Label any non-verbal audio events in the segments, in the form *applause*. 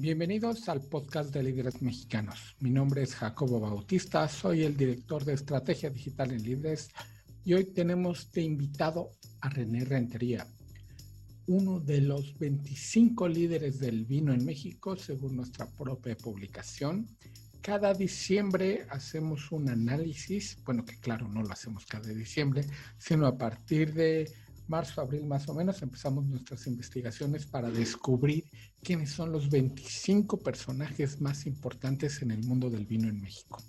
Bienvenidos al podcast de líderes mexicanos. Mi nombre es Jacobo Bautista, soy el director de estrategia digital en Líderes y hoy tenemos de invitado a René Rentería, uno de los 25 líderes del vino en México según nuestra propia publicación. Cada diciembre hacemos un análisis, bueno que claro no lo hacemos cada diciembre, sino a partir de marzo, abril más o menos, empezamos nuestras investigaciones para descubrir quiénes son los 25 personajes más importantes en el mundo del vino en México.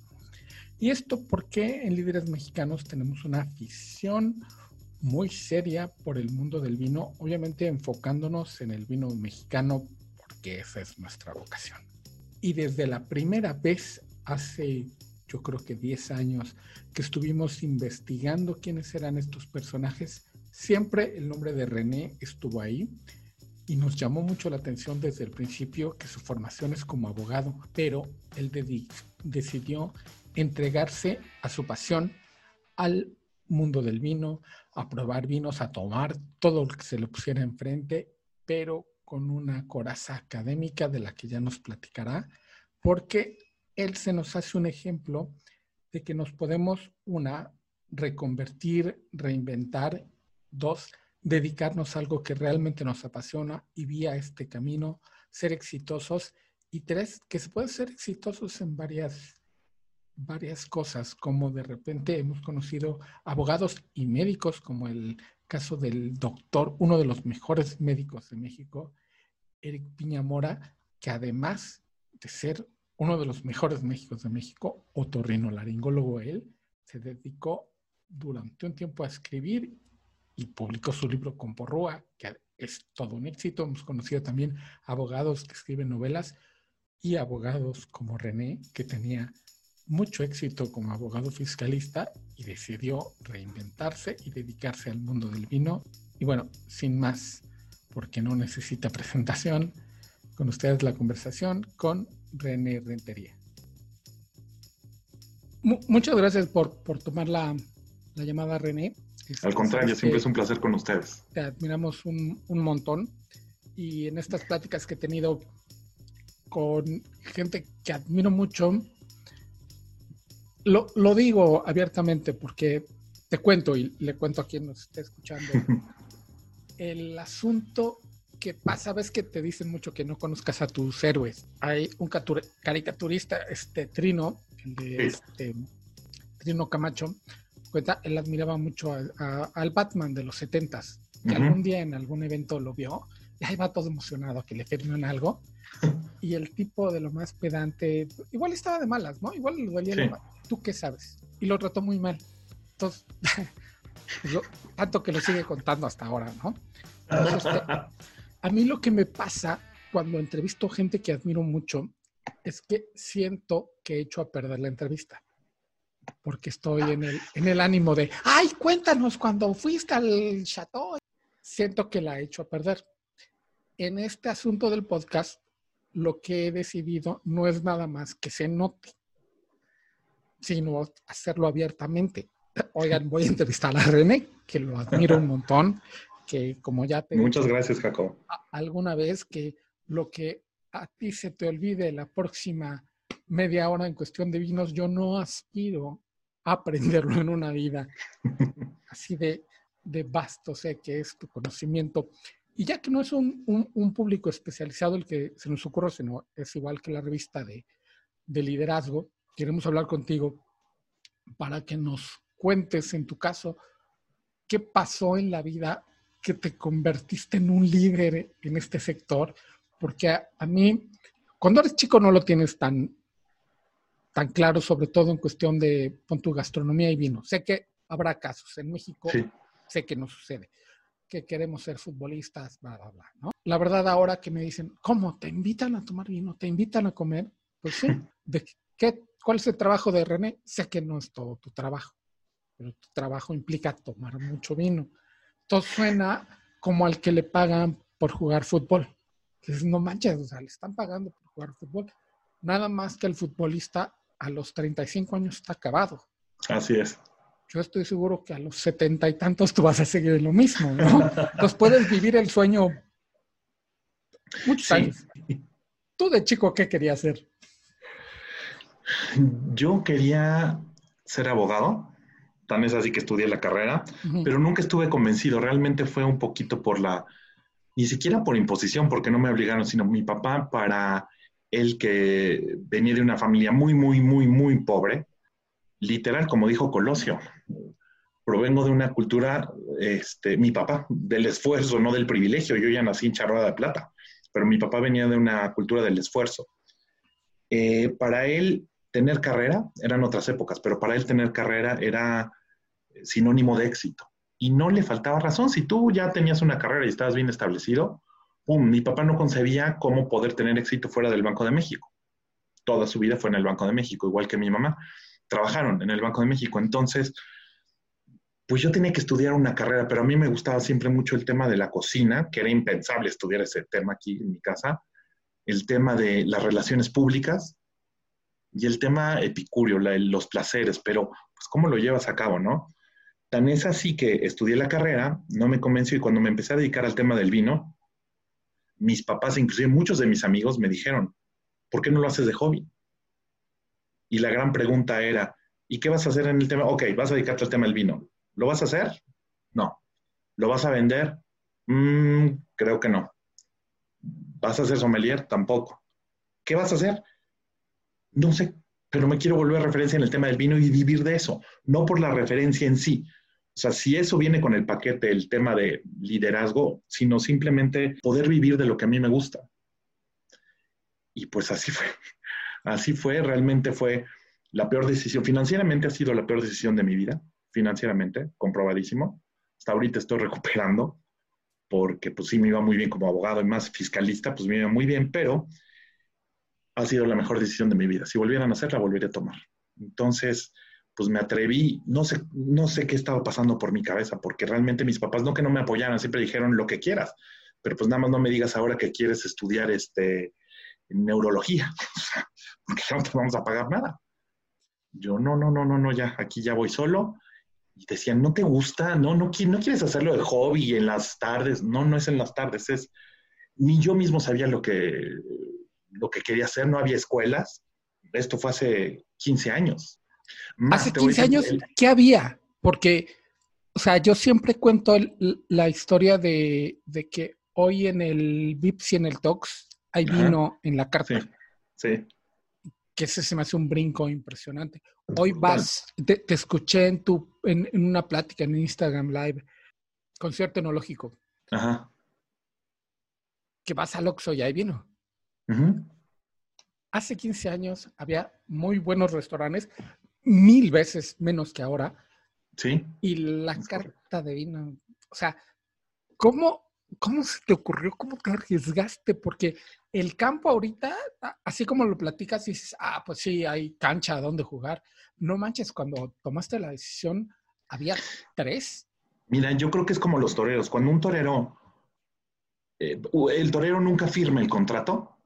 Y esto porque en Líderes Mexicanos tenemos una afición muy seria por el mundo del vino, obviamente enfocándonos en el vino mexicano porque esa es nuestra vocación. Y desde la primera vez, hace yo creo que 10 años, que estuvimos investigando quiénes eran estos personajes, Siempre el nombre de René estuvo ahí y nos llamó mucho la atención desde el principio que su formación es como abogado, pero él decidió entregarse a su pasión al mundo del vino, a probar vinos, a tomar todo lo que se le pusiera enfrente, pero con una coraza académica de la que ya nos platicará, porque él se nos hace un ejemplo de que nos podemos, una, reconvertir, reinventar Dos, dedicarnos a algo que realmente nos apasiona y vía este camino ser exitosos. Y tres, que se puede ser exitosos en varias, varias cosas, como de repente hemos conocido abogados y médicos, como el caso del doctor, uno de los mejores médicos de México, Eric Piñamora, que además de ser uno de los mejores médicos de México, otorrinolaringólogo él, se dedicó durante un tiempo a escribir y publicó su libro con Porrúa, que es todo un éxito. Hemos conocido también abogados que escriben novelas y abogados como René, que tenía mucho éxito como abogado fiscalista y decidió reinventarse y dedicarse al mundo del vino. Y bueno, sin más, porque no necesita presentación, con ustedes la conversación con René Rentería. muchas gracias por, por tomar la, la llamada, René. Al contrario, siempre es un placer con ustedes. Te admiramos un, un montón y en estas pláticas que he tenido con gente que admiro mucho, lo, lo, digo abiertamente porque te cuento y le cuento a quien nos esté escuchando. *laughs* el asunto que pasa, ves que te dicen mucho que no conozcas a tus héroes. Hay un caricaturista, este Trino, el de este, Trino Camacho, cuenta, él admiraba mucho al Batman de los setentas, que algún día en algún evento lo vio, y ahí va todo emocionado a que le firmen algo, *laughs* y el tipo de lo más pedante, igual estaba de malas, ¿no? Igual le dolía ¿Tú qué sabes? Y lo trató muy mal. Entonces, *laughs* tanto que lo sigue contando hasta ahora, ¿no? *laughs* a mí lo que me pasa cuando entrevisto gente que admiro mucho es que siento que he hecho a perder la entrevista porque estoy en el, en el ánimo de, ay, cuéntanos cuando fuiste al chateau. Siento que la he hecho a perder. En este asunto del podcast, lo que he decidido no es nada más que se note, sino hacerlo abiertamente. Oigan, voy a entrevistar a René, que lo admiro un montón, que como ya te... Muchas gracias, Jacob. Alguna vez que lo que a ti se te olvide la próxima media hora en cuestión de vinos, yo no aspiro a aprenderlo en una vida así de, de vasto, sé que es tu conocimiento. Y ya que no es un, un, público especializado el que se nos ocurre, sino es igual que la revista de, de liderazgo, queremos hablar contigo para que nos cuentes en tu caso qué pasó en la vida que te convertiste en un líder en este sector, porque a, a mí, cuando eres chico no lo tienes tan, tan claro, sobre todo en cuestión de pon tu gastronomía y vino. Sé que habrá casos en México, sé que no sucede, que queremos ser futbolistas, bla, bla, bla, ¿no? La verdad ahora que me dicen, ¿cómo? ¿Te invitan a tomar vino? ¿Te invitan a comer? Pues sí, *laughs* ¿de qué, ¿cuál es el trabajo de René? Sé que no es todo tu trabajo, pero tu trabajo implica tomar mucho vino. Entonces suena como al que le pagan por jugar fútbol. Entonces, no manches, o sea, le están pagando por jugar fútbol. Nada más que el futbolista a los 35 años está acabado. Así es. Yo estoy seguro que a los setenta y tantos tú vas a seguir en lo mismo, ¿no? Entonces puedes vivir el sueño muchos años. ¿Tú de chico qué querías ser? Yo quería ser abogado, tan es así que estudié la carrera, pero nunca estuve convencido. Realmente fue un poquito por la, ni siquiera por imposición, porque no me obligaron, sino mi papá para él que venía de una familia muy, muy, muy, muy pobre, literal, como dijo Colosio, provengo de una cultura, este, mi papá, del esfuerzo, no del privilegio. Yo ya nací en charrada de plata, pero mi papá venía de una cultura del esfuerzo. Eh, para él, tener carrera, eran otras épocas, pero para él tener carrera era sinónimo de éxito. Y no le faltaba razón. Si tú ya tenías una carrera y estabas bien establecido, ¡pum! Mi papá no concebía cómo poder tener éxito fuera del Banco de México. Toda su vida fue en el Banco de México, igual que mi mamá. Trabajaron en el Banco de México. Entonces, pues yo tenía que estudiar una carrera, pero a mí me gustaba siempre mucho el tema de la cocina, que era impensable estudiar ese tema aquí en mi casa, el tema de las relaciones públicas y el tema epicúreo, los placeres, pero pues cómo lo llevas a cabo, ¿no? Tan es así que estudié la carrera, no me convenció y cuando me empecé a dedicar al tema del vino, mis papás, inclusive muchos de mis amigos, me dijeron, ¿por qué no lo haces de hobby? Y la gran pregunta era, ¿y qué vas a hacer en el tema? Ok, vas a dedicarte al tema del vino. ¿Lo vas a hacer? No. ¿Lo vas a vender? Mm, creo que no. ¿Vas a ser sommelier? Tampoco. ¿Qué vas a hacer? No sé, pero me quiero volver a referencia en el tema del vino y vivir de eso, no por la referencia en sí. O sea, si eso viene con el paquete, el tema de liderazgo, sino simplemente poder vivir de lo que a mí me gusta. Y pues así fue. *laughs* Así fue, realmente fue la peor decisión. Financieramente ha sido la peor decisión de mi vida financieramente, comprobadísimo. Hasta ahorita estoy recuperando, porque pues sí me iba muy bien como abogado y más fiscalista, pues me iba muy bien, pero ha sido la mejor decisión de mi vida. Si volvieran a hacerla, volvería a tomar. Entonces, pues me atreví, no sé, no sé qué estaba pasando por mi cabeza, porque realmente mis papás no que no me apoyaran, siempre dijeron lo que quieras, pero pues nada más no me digas ahora que quieres estudiar este neurología, *laughs* porque no te vamos a pagar nada. Yo no, no, no, no, no, ya, aquí ya voy solo y decían, ¿no te gusta? No, no, no quieres hacerlo de hobby en las tardes. No, no es en las tardes, es... Ni yo mismo sabía lo que, lo que quería hacer, no había escuelas. Esto fue hace 15 años. Hace 15 años, ¿qué había? Porque, o sea, yo siempre cuento la historia de, que hoy en el VIPS y en el TOX hay vino en la carta. Sí, sí que ese se me hace un brinco impresionante. Hoy vas, te, escuché en, tu, en, una plática en Instagram Live, concierto tecnológico. Ajá. Que vas al Oxxo y ahí vino. Hace 15 años había muy buenos restaurantes, mil veces menos que ahora. Sí. Y la carta de vino, o sea, ¿cómo, ¿cómo se te ocurrió? ¿Cómo te arriesgaste? Porque el campo ahorita, así como lo platicas, dices, ah, pues sí, hay cancha donde jugar. No manches, cuando tomaste la decisión, había tres. Mira, yo creo que es como los toreros. Cuando un torero, eh, el torero nunca firma el contrato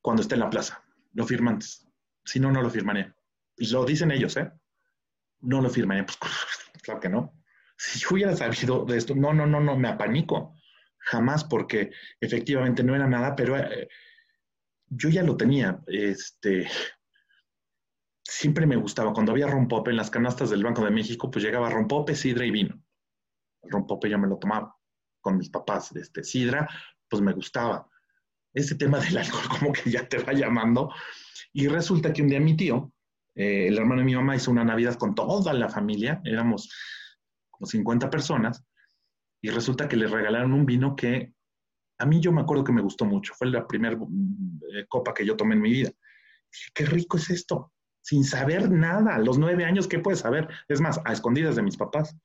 cuando está en la plaza. Lo firma antes. Si no, no lo firmaría. Lo dicen ellos, ¿eh? No lo firmaría. Pues *laughs* claro que no. Si yo hubiera sabido de esto, no, no, no, no, me apanico. Jamás, porque efectivamente no era nada, pero eh, yo ya lo tenía. Este, siempre me gustaba. Cuando había rompope en las canastas del Banco de México, pues llegaba rompope, sidra y vino. Rompope yo me lo tomaba con mis papás. Este, sidra, pues me gustaba. Ese tema del alcohol *laughs* como que ya te va llamando. Y resulta que un día mi tío, eh, el hermano de mi mamá, hizo una Navidad con toda la familia. Éramos 50 personas, y resulta que le regalaron un vino que a mí yo me acuerdo que me gustó mucho. Fue la primera eh, copa que yo tomé en mi vida. Dije, qué rico es esto, sin saber nada. los nueve años, ¿qué puedes saber? Es más, a escondidas de mis papás.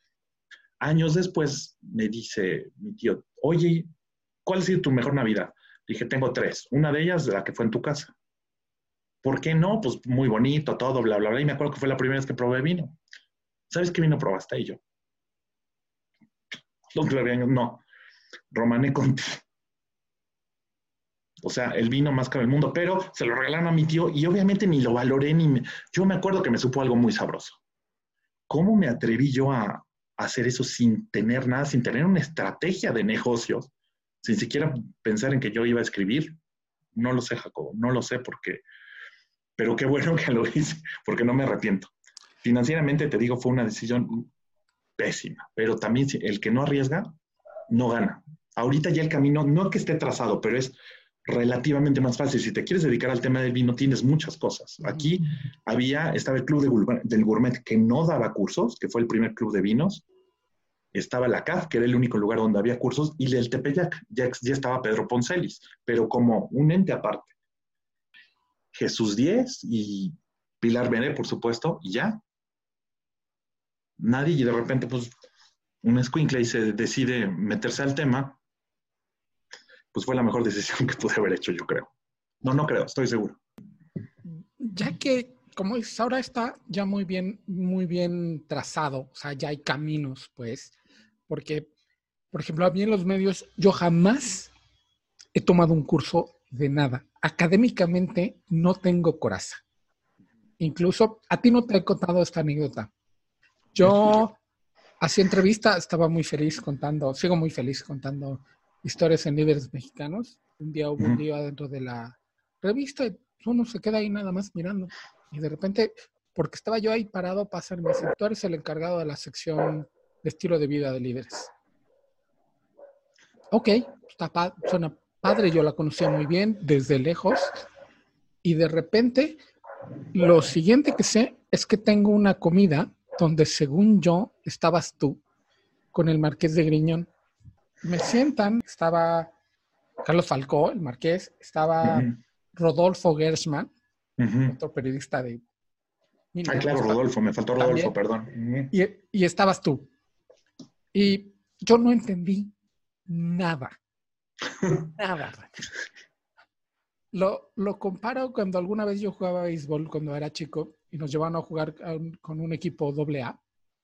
Años después me dice mi tío, oye, ¿cuál ha sido tu mejor Navidad? Dije, tengo tres. Una de ellas, la que fue en tu casa. ¿Por qué no? Pues muy bonito, todo, bla, bla, bla. Y me acuerdo que fue la primera vez que probé vino. ¿Sabes qué vino probaste? Y yo, los años, no. Romané Conti. O sea, el vino más caro del mundo, pero se lo regalaron a mi tío y obviamente ni lo valoré ni me... Yo me acuerdo que me supo algo muy sabroso. ¿Cómo me atreví yo a, hacer eso sin tener nada, sin tener una estrategia de negocios, sin siquiera pensar en que yo iba a escribir? No lo sé, Jacobo, no lo sé porque, pero qué bueno que lo hice, porque no me arrepiento. Financieramente, te digo, fue una decisión pésima, pero también el que no arriesga, no gana. Ahorita ya el camino, no que esté trazado, pero es relativamente más fácil. Si te quieres dedicar al tema del vino, tienes muchas cosas. Aquí había, estaba el Club de, del Gourmet que no daba cursos, que fue el primer club de vinos. Estaba la CAF, que era el único lugar donde había cursos, y el Tepeyac, ya, ya estaba Pedro Poncelis, pero como un ente aparte. Jesús Díez y Pilar Bene, por supuesto, y ya. Nadie, y de repente, pues, un escuincle y se decide meterse al tema, pues fue la mejor decisión que pude haber hecho, yo creo. No, no creo, estoy seguro. Ya que, como dices, ahora está ya muy bien, muy bien trazado, o sea, ya hay caminos, pues, porque, por ejemplo, a mí en los medios, yo jamás he tomado un curso de nada. Académicamente no tengo coraza. Incluso a ti no te he contado esta anécdota. Yo hacía entrevista, estaba muy feliz contando, sigo muy feliz contando historias en líderes mexicanos. Un día hubo un día dentro de la revista y uno se queda ahí nada más mirando. Y de repente, porque estaba yo ahí parado, pasa mi sector, es el encargado de la sección de estilo de vida de líderes. Ok, está suena padre, yo la conocía muy bien desde lejos. Y de repente, lo siguiente que sé es que tengo una comida donde según yo estabas tú con el marqués de Griñón me sientan, estaba Carlos Falcó, el marqués, estaba Rodolfo Gersman, otro periodista de... ah, claro, Rodolfo, me faltó Rodolfo, perdón. y, y, estabas tú. Y yo no entendí nada. Nada. Lo, lo, comparo cuando alguna vez yo jugaba béisbol cuando era chico y nos llevaban a jugar con un equipo doble A.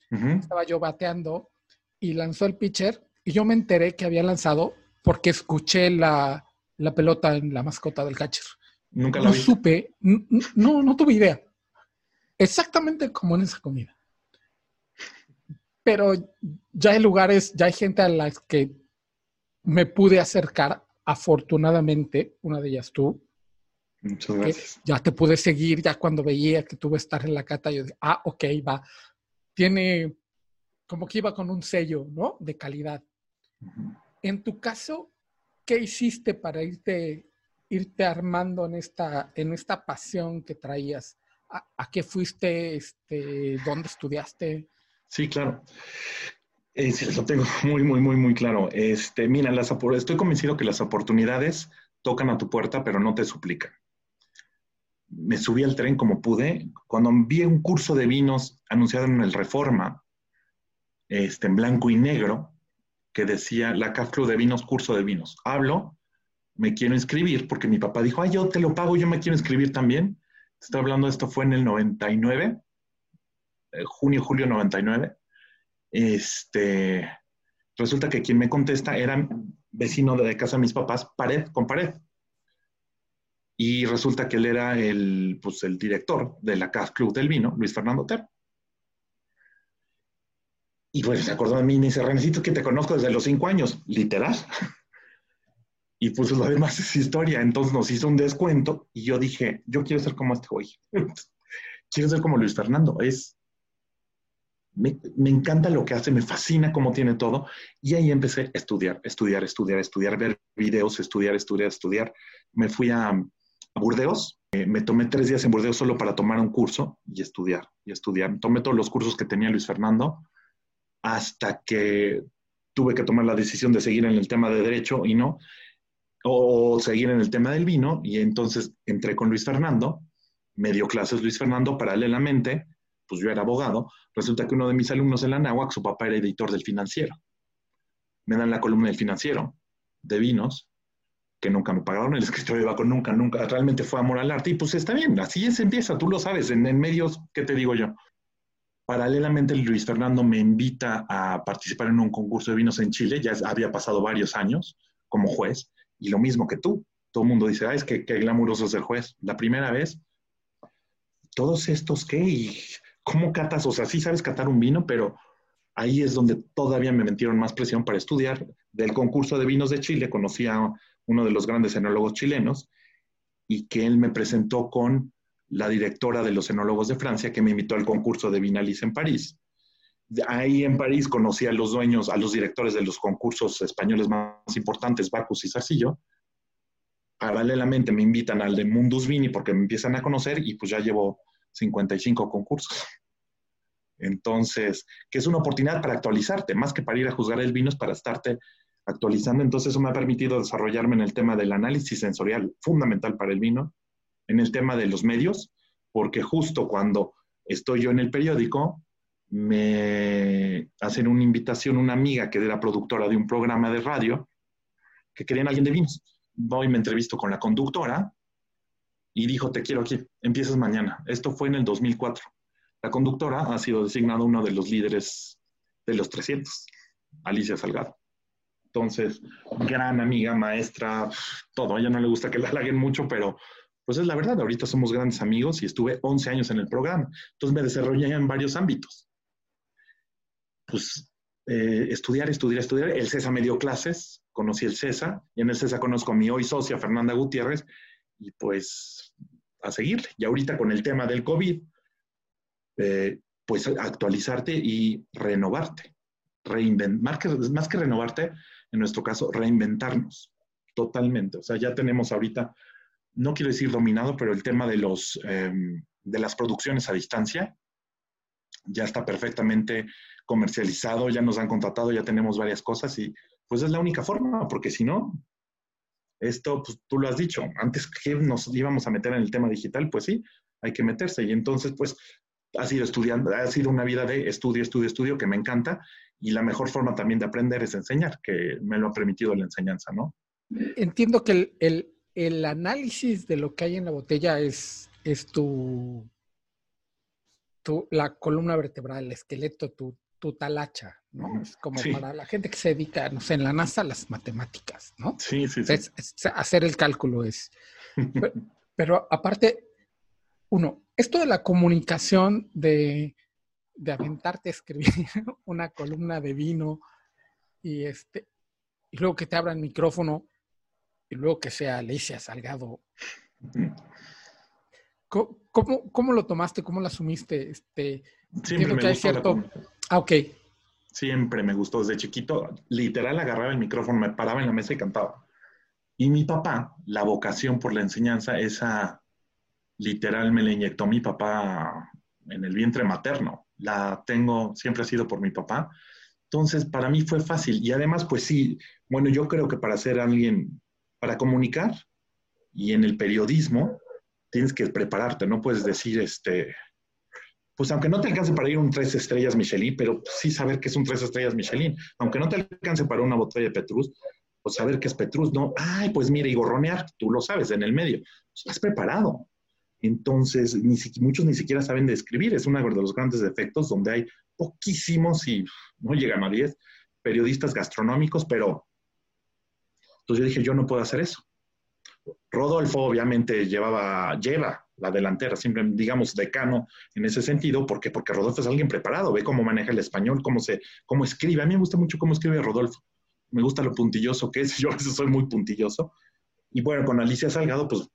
Estaba yo bateando y lanzó el pitcher y yo me enteré que había lanzado porque escuché la, pelota en la mascota del catcher. Nunca lo no supe, no, no tuve idea. Exactamente como en esa comida. Pero ya hay lugares, ya hay gente a la que me pude acercar, afortunadamente, una de ellas tú. Muchas gracias. Ya te pude seguir, ya cuando veía que tuve estar en la cata, yo dije, ah, ok, va. Tiene como que iba con un sello, ¿no? De calidad. En tu caso, ¿qué hiciste para irte, irte armando en esta, en esta pasión que traías? ¿A, qué fuiste? Este, ¿Dónde estudiaste? Sí, claro. Eh, sí, lo tengo *laughs* muy, muy, muy, muy claro. Este, mira, las, estoy convencido que las oportunidades tocan a tu puerta, pero no te suplican. Me subí al tren como pude. Cuando vi un curso de vinos anunciado en el Reforma, este, en blanco y negro, que decía la CAF Club de Vinos, curso de vinos. Hablo, me quiero inscribir porque mi papá dijo, ay, yo te lo pago, yo me quiero inscribir también. Estoy hablando, esto fue en el 99, eh, junio, julio 99. Este, resulta que quien me contesta era vecino de casa de mis papás, pared con pared. Y resulta que él era el, pues, el director de la CAF Club del Vino, Luis Fernando Ter. Y pues se acordó de mí y me dice, Renecito, que te conozco desde los cinco años, literal. *laughs* y pues lo demás es historia. Entonces nos hizo un descuento y yo dije, yo quiero ser como este güey. *laughs* quiero ser como Luis Fernando. Es, me, encanta lo que hace, me fascina cómo tiene todo. Y ahí empecé a estudiar, estudiar, estudiar, estudiar, ver videos, estudiar, estudiar, estudiar. Me fui a, a Burdeos. Eh, me tomé tres días en Burdeos solo para tomar un curso y estudiar, y estudiar. Tomé todos los cursos que tenía Luis Fernando hasta que tuve que tomar la decisión de seguir en el tema de derecho y no, o seguir en el tema del vino, y entonces entré con Luis Fernando, me dio clases Luis Fernando paralelamente, pues yo era abogado, resulta que uno de mis alumnos en la NAWAC, su papá era editor del financiero. Me dan la columna del financiero, de vinos, que nunca me pagaron, el escritorio iba con nunca, nunca, realmente fue amor al arte, y pues está bien, así es, empieza, tú lo sabes, en, en medios, ¿qué te digo yo? Paralelamente, Luis Fernando me invita a participar en un concurso de vinos en Chile, ya había pasado varios años como juez, y lo mismo que tú. Todo el mundo dice, ay, es que, qué glamuroso es el juez. La primera vez, todos estos, ¿qué? ¿Y cómo catas? O sea, sí sabes catar un vino, pero ahí es donde todavía me metieron más presión para estudiar. Del concurso de vinos de Chile conocí a uno de los grandes enólogos chilenos y que él me presentó con la directora de los enólogos de Francia, que me invitó al concurso de Vinalis en París. Ahí en París conocí a los dueños, a los directores de los concursos españoles más importantes, Bacus y Sarcillo. Paralelamente me invitan al de Mundus Vini porque me empiezan a conocer y pues ya llevo 55 concursos. Entonces, que es una oportunidad para actualizarte, más que para ir a juzgar el vino, es para estarte actualizando. Entonces, eso me ha permitido desarrollarme en el tema del análisis sensorial, fundamental para el vino, en el tema de los medios, porque justo cuando estoy yo en el periódico, me hacen una invitación una amiga que era productora de un programa de radio, que querían alguien de vinos. Voy, me entrevisto con la conductora y dijo, te quiero aquí, empiezas mañana. Esto fue en el 2004. La conductora ha sido designada uno de los líderes de los 300, Alicia Salgado. Entonces, gran amiga, maestra, todo. A ella no le gusta que la halaguen mucho, pero pues es la verdad. Ahorita somos grandes amigos y estuve 11 años en el programa. Entonces me desarrollé en varios ámbitos. Pues eh, estudiar, estudiar, estudiar. El CESA me dio clases, conocí el CESA y en el CESA conozco a mi hoy socia Fernanda Gutiérrez y pues a seguirle. Y ahorita con el tema del COVID, eh, pues actualizarte y renovarte. más, que, más que renovarte, en nuestro caso, reinventarnos totalmente. O sea, ya tenemos ahorita, no quiero decir dominado, pero el tema de, los, em, de las producciones a distancia ya está perfectamente comercializado, ya nos han contratado, ya tenemos varias cosas y pues es la única forma, porque si no, esto, pues tú lo has dicho, antes que nos íbamos a meter en el tema digital, pues sí, hay que meterse. Y entonces, pues, ha sido estudiando, ha sido una vida de estudio, estudio, estudio que me encanta y la mejor forma también de aprender es enseñar, que me lo ha permitido la enseñanza, ¿no? Entiendo que el, análisis de lo que hay en la botella es, es tu, tu, la columna vertebral, el esqueleto, tu, tu talacha, ¿no? Es como para la gente que se dedica, no sé, en la NASA, las matemáticas, ¿no? Sí, sí, sí. hacer el cálculo es. *laughs* pero aparte, uno, esto de la comunicación, de, aventarte a escribir *laughs* una columna de vino y, este, y luego que te abran micrófono y luego que sea Alicia Salgado. ¿Cómo, lo tomaste? ¿Cómo lo asumiste? Este, Siempre me cierto... Ah, ok. Siempre me gustó desde chiquito. Literal agarraba el micrófono, me paraba en la mesa y cantaba. Y mi papá, la vocación por la enseñanza, esa literal me la inyectó mi papá en el vientre materno. La tengo, siempre ha sido por mi papá. Entonces, para mí fue fácil. Y además, pues sí, bueno, yo creo que para ser alguien, para comunicar y en el periodismo, tienes que prepararte, no puedes decir, este, pues aunque no te alcance para ir un tres estrellas Michelin, pero sí saber que es un tres estrellas Michelin, aunque no te alcance para una botella de Petrus, pues saber que es Petrus, no, ay, pues mira, y gorronear, tú lo sabes en el medio, pues has preparado. Entonces, ni muchos ni siquiera saben de escribir. Es uno de los grandes defectos donde hay poquísimos, y no llegan a 10, periodistas gastronómicos, pero entonces yo dije, yo no puedo hacer eso. Rodolfo obviamente llevaba, lleva la delantera, siempre digamos decano en ese sentido, porque porque Rodolfo es alguien preparado, ve cómo maneja el español, cómo se, cómo escribe. A mí me gusta mucho cómo escribe Rodolfo. Me gusta lo puntilloso que es, *laughs* yo a veces soy muy puntilloso. Y bueno, con Alicia Salgado, pues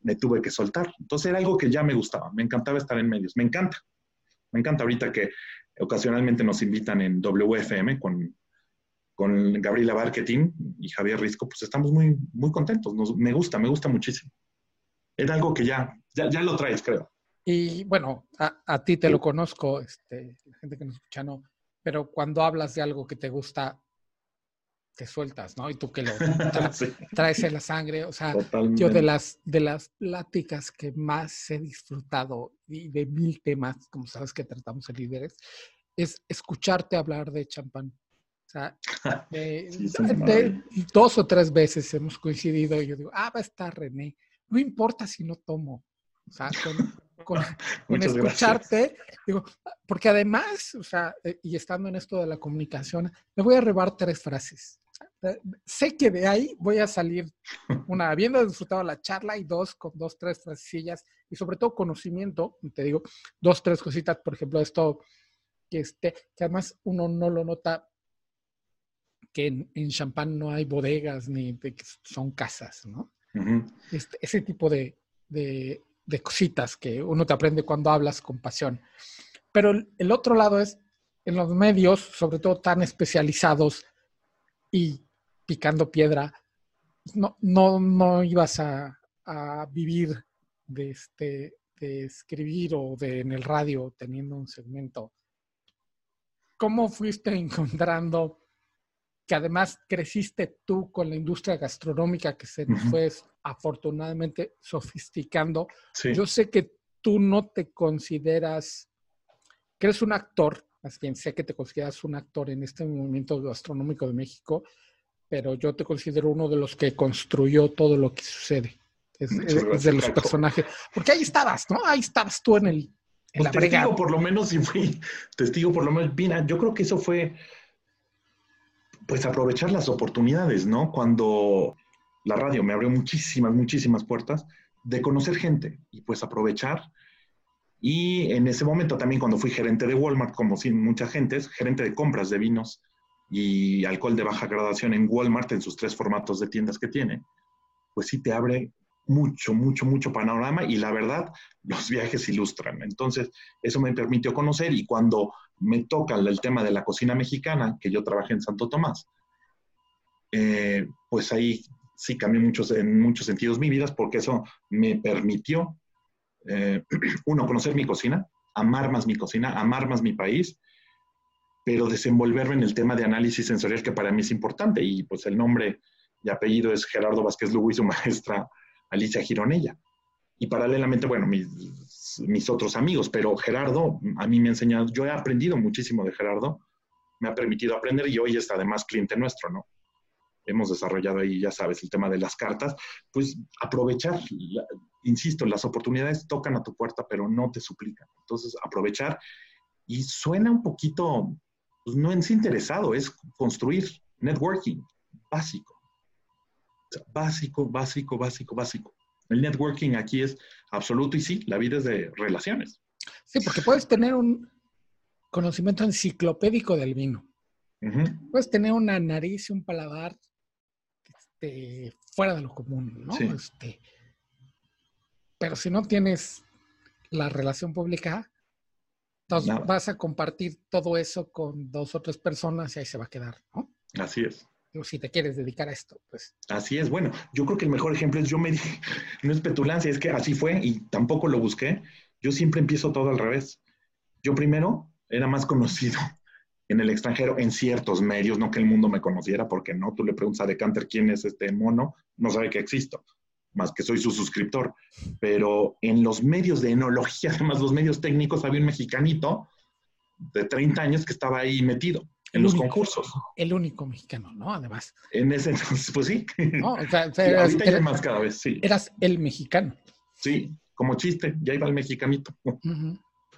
me tuve que soltar. Entonces era algo que ya me gustaba, me encantaba estar en medios, me encanta. Me encanta ahorita que ocasionalmente nos invitan en WFM con, con Gabriela Barquetín y Javier Risco, pues estamos muy, muy contentos, me gusta, me gusta muchísimo. Era algo que ya, ya, lo traes, creo. Y bueno, a, a, ti te lo conozco, este, la gente que nos escucha no, pero cuando hablas de algo que te gusta, te sueltas, ¿no? Y tú que lo *laughs* traes en la sangre. O sea, yo de las, de las pláticas que más he disfrutado y de mil temas, como sabes que tratamos en líderes, es escucharte hablar de champán. O sea, *laughs* dos o tres veces hemos coincidido y yo digo, ah, va a estar René. No importa si no tomo. O sea, con, con, *laughs* escucharte, digo, porque además, o sea, eh, y estando en esto de la comunicación, me voy a rebar tres frases. Sé que de ahí voy a salir, una, habiendo disfrutado la charla y dos, con dos, tres sillas y sobre todo conocimiento, te digo, dos, tres cositas, por ejemplo, esto que, este, que además uno no lo nota, que en, Champán no hay bodegas ni de son casas, ¿no? este, ese tipo de, de, cositas que uno te aprende cuando hablas con pasión. Pero el, otro lado es, en los medios, sobre todo tan especializados y picando piedra, no, no, no ibas a, a vivir de, este, de escribir o de en el radio teniendo un segmento. ¿Cómo fuiste encontrando que además creciste tú con la industria gastronómica que se fue afortunadamente sofisticando? Yo sé que tú no te consideras, que eres un actor, más bien sé que te consideras un actor en este movimiento gastronómico de México, pero yo te considero uno de los que construyó todo lo que sucede es, de los personajes. Porque ahí estabas, ¿no? Ahí estabas tú en el. En pues testigo, por lo menos, sí fui testigo, por lo menos. Mira, yo creo que eso fue. Pues aprovechar las oportunidades, ¿no? Cuando la radio me abrió muchísimas, muchísimas puertas de conocer gente y pues aprovechar. Y en ese momento también cuando fui gerente de Walmart, como sin mucha gente, gerente de compras de vinos y alcohol de baja graduación en Walmart en sus tres formatos de tiendas que tiene, pues sí te abre mucho, mucho, mucho panorama y la verdad, los viajes ilustran. Entonces, eso me permitió conocer y cuando me toca el tema de la cocina mexicana, que yo trabajé en Santo Tomás, eh, pues ahí sí cambié muchos, en muchos sentidos mi vida porque eso me permitió, eh, *clears throat* uno, conocer mi cocina, amar más mi cocina, amar más mi país, pero desenvolverme en el tema de análisis sensorial que para mí es importante y pues el nombre y apellido es Gerardo Vázquez Lugo y su *laughs* maestra Alicia Gironella. Y paralelamente, bueno, mis, mis otros amigos, pero Gerardo a mí me ha enseñado, yo he aprendido muchísimo de Gerardo, me ha permitido aprender y hoy es además cliente nuestro, ¿no? Hemos desarrollado ahí, ya sabes, el tema de las cartas, pues aprovechar, insisto, las oportunidades tocan a tu puerta, pero no te suplican. Entonces, aprovechar y suena un poquito, pues no es interesado, es construir networking básico básico, básico, básico, básico. El networking aquí es absoluto y sí, la vida es de relaciones. Sí, porque puedes tener un conocimiento enciclopédico del vino. Puedes tener una nariz y un paladar este, fuera de lo común, ¿no? Este, pero si no tienes la relación pública, entonces vas a compartir todo eso con dos o tres personas y ahí se va a quedar, ¿no? Así es si te quieres dedicar a esto, pues. Así es, bueno, yo creo que el mejor ejemplo es yo me dije, *laughs* no es petulancia, es que así fue y tampoco lo busqué. Yo siempre empiezo todo al revés. Yo primero era más conocido *laughs* en el extranjero, en ciertos medios, no que el mundo me conociera, porque no, tú le preguntas a Decanter quién es este mono, no sabe que existo, más que soy su suscriptor. Pero en los medios de enología, *laughs* además los medios técnicos, había un mexicanito de 30 años que estaba ahí metido en los concursos. El único mexicano, ¿no? Además. En ese entonces, pues sí. No, o sea, *laughs* eras, más cada vez, sí. Eras el mexicano. Sí, como chiste, ya iba el mexicanito. O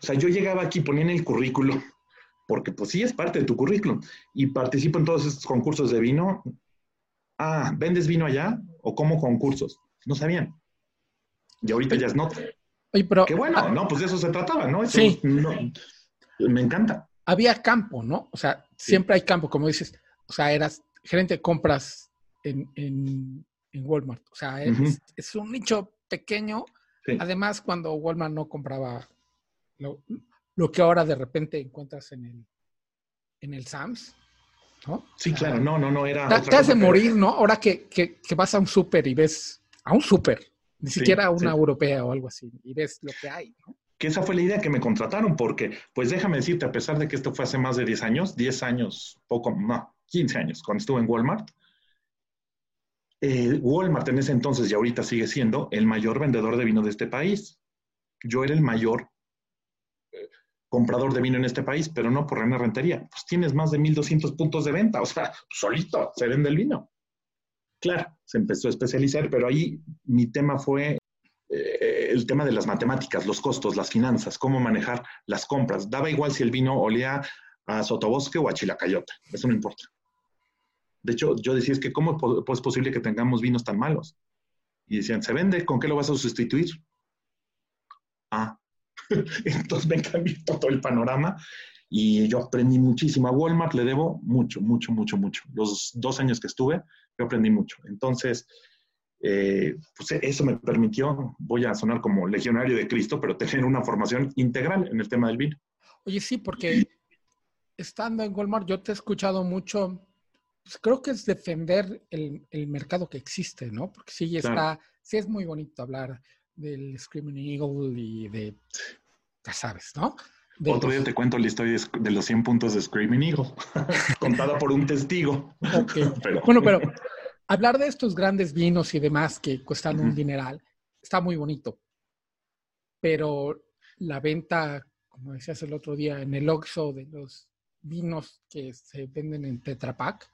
sea, yo llegaba aquí, ponía en el currículo, porque pues sí es parte de tu currículum, y participo en todos estos concursos de vino. Ah, ¿vendes vino allá? ¿O cómo concursos? No sabían. Y ahorita ya es nota. Oye, pero... Qué bueno, no, pues de eso se trataba, ¿no? sí. me encanta había campo, ¿no? O sea, siempre hay campo, como dices. O sea, eras gerente de compras en, en, Walmart. O sea, es, un nicho pequeño. Además, cuando Walmart no compraba lo, que ahora de repente encuentras en el, en el Sams, ¿no? Sí, claro, no, no, no era. Te, has de morir, ¿no? Ahora que, que, que vas a un súper y ves, a un súper, ni siquiera a una europea o algo así, y ves lo que hay, ¿no? Que esa fue la idea que me contrataron, porque, pues déjame decirte, a pesar de que esto fue hace más de 10 años, 10 años, poco, no, 15 años, cuando estuve en Walmart, Walmart en ese entonces y ahorita sigue siendo el mayor vendedor de vino de este país. Yo era el mayor eh, comprador de vino en este país, pero no por René Rentería. Pues tienes más de 1.200 puntos de venta, o sea, solito se vende el vino. Claro, se empezó a especializar, pero ahí mi tema fue el tema de las matemáticas, los costos, las finanzas, cómo manejar las compras. Daba igual si el vino olía a sotobosque o a chilacayota, eso no importa. De hecho, yo decía, es que ¿cómo es posible que tengamos vinos tan malos? Y decían, ¿se vende? ¿Con qué lo vas a sustituir? Ah, *laughs* entonces me cambió todo el panorama y yo aprendí muchísimo. A Walmart le debo mucho, mucho, mucho, mucho. Los dos años que estuve, yo aprendí mucho. Entonces, eh, pues eso me permitió, voy a sonar como legionario de Cristo, pero tener una formación integral en el tema del vino. Oye, sí, porque estando en Walmart yo te he escuchado mucho, pues creo que es defender el, mercado que existe, ¿no? Porque sí está, sí es muy bonito hablar del Screaming Eagle y de, ya sabes, ¿no? Otro día te cuento la historia de los 100 puntos de Screaming Eagle, *laughs* contada por un testigo. *laughs* Bueno, pero hablar de estos grandes vinos y demás que cuestan un dineral está muy bonito. Pero la venta, como decías el otro día, en el Oxxo de los vinos que se venden en Tetra Pak,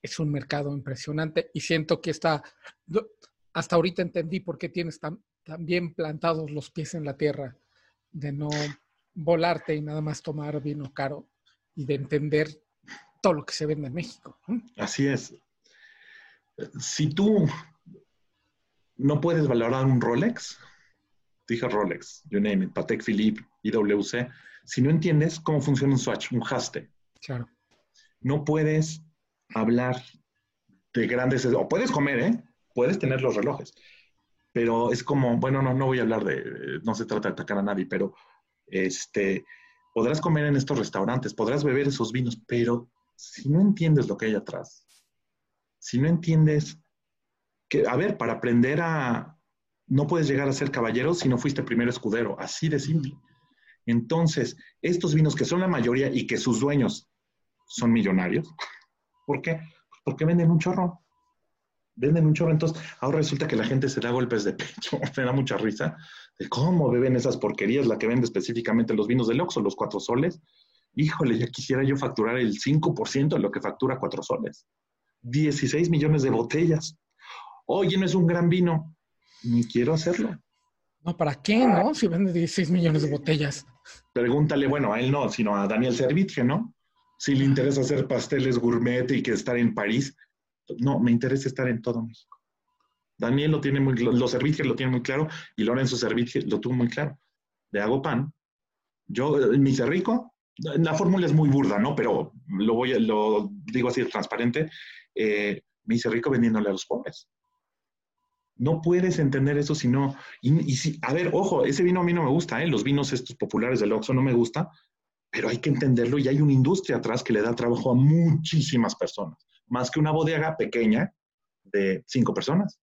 es un mercado impresionante y siento que está, hasta ahorita entendí por qué tienes tan, tan bien plantados los pies en la tierra de no volarte y nada más tomar vino caro y de entender todo lo que se vende en México. Así es. Si tú no puedes valorar un Rolex, dije Rolex, you name it, Patek Philippe, IWC, si no entiendes cómo funciona un swatch, un haste, claro. no puedes hablar de grandes, o puedes comer, ¿eh? Puedes tener los relojes, pero es como, bueno, no, no voy a hablar de, no se trata de atacar a nadie, pero este, podrás comer en estos restaurantes, podrás beber esos vinos, pero si no entiendes lo que hay atrás, si no entiendes que, a ver, para aprender a, no puedes llegar a ser caballero si no fuiste primero escudero, así de simple. Entonces, estos vinos que son la mayoría y que sus dueños son millonarios, ¿por qué? Porque venden un chorro. Venden un chorro. Entonces, ahora resulta que la gente se da golpes de pecho. *laughs* Me da mucha risa de cómo beben esas porquerías, la que vende específicamente los vinos del Oxxo, los cuatro soles. Híjole, ya quisiera yo facturar el 5% de lo que factura cuatro soles. 16 millones de botellas. Oye, no es un gran vino. Ni quiero hacerlo. No, ¿para qué, no? Si vende 16 millones de botellas. Pregúntale, bueno, a él no, sino a Daniel Servitje, ¿no? Si le interesa hacer pasteles gourmet y que estar en París. No, me interesa estar en todo México. Daniel lo tiene muy los Servitje lo tiene muy claro y Lorenzo Servitje lo tuvo muy claro. Le hago pan. Yo, mi rico, la fórmula es muy burda, ¿no? Pero lo voy lo digo así transparente. Eh, me hice rico vendiéndole a los pobres. No puedes entender eso si no. Y, si, a ver, ojo, ese vino a mí no me gusta, ¿eh? los vinos estos populares del Oxxo no me gusta, pero hay que entenderlo y hay una industria atrás que le da trabajo a muchísimas personas, más que una bodega pequeña de cinco personas.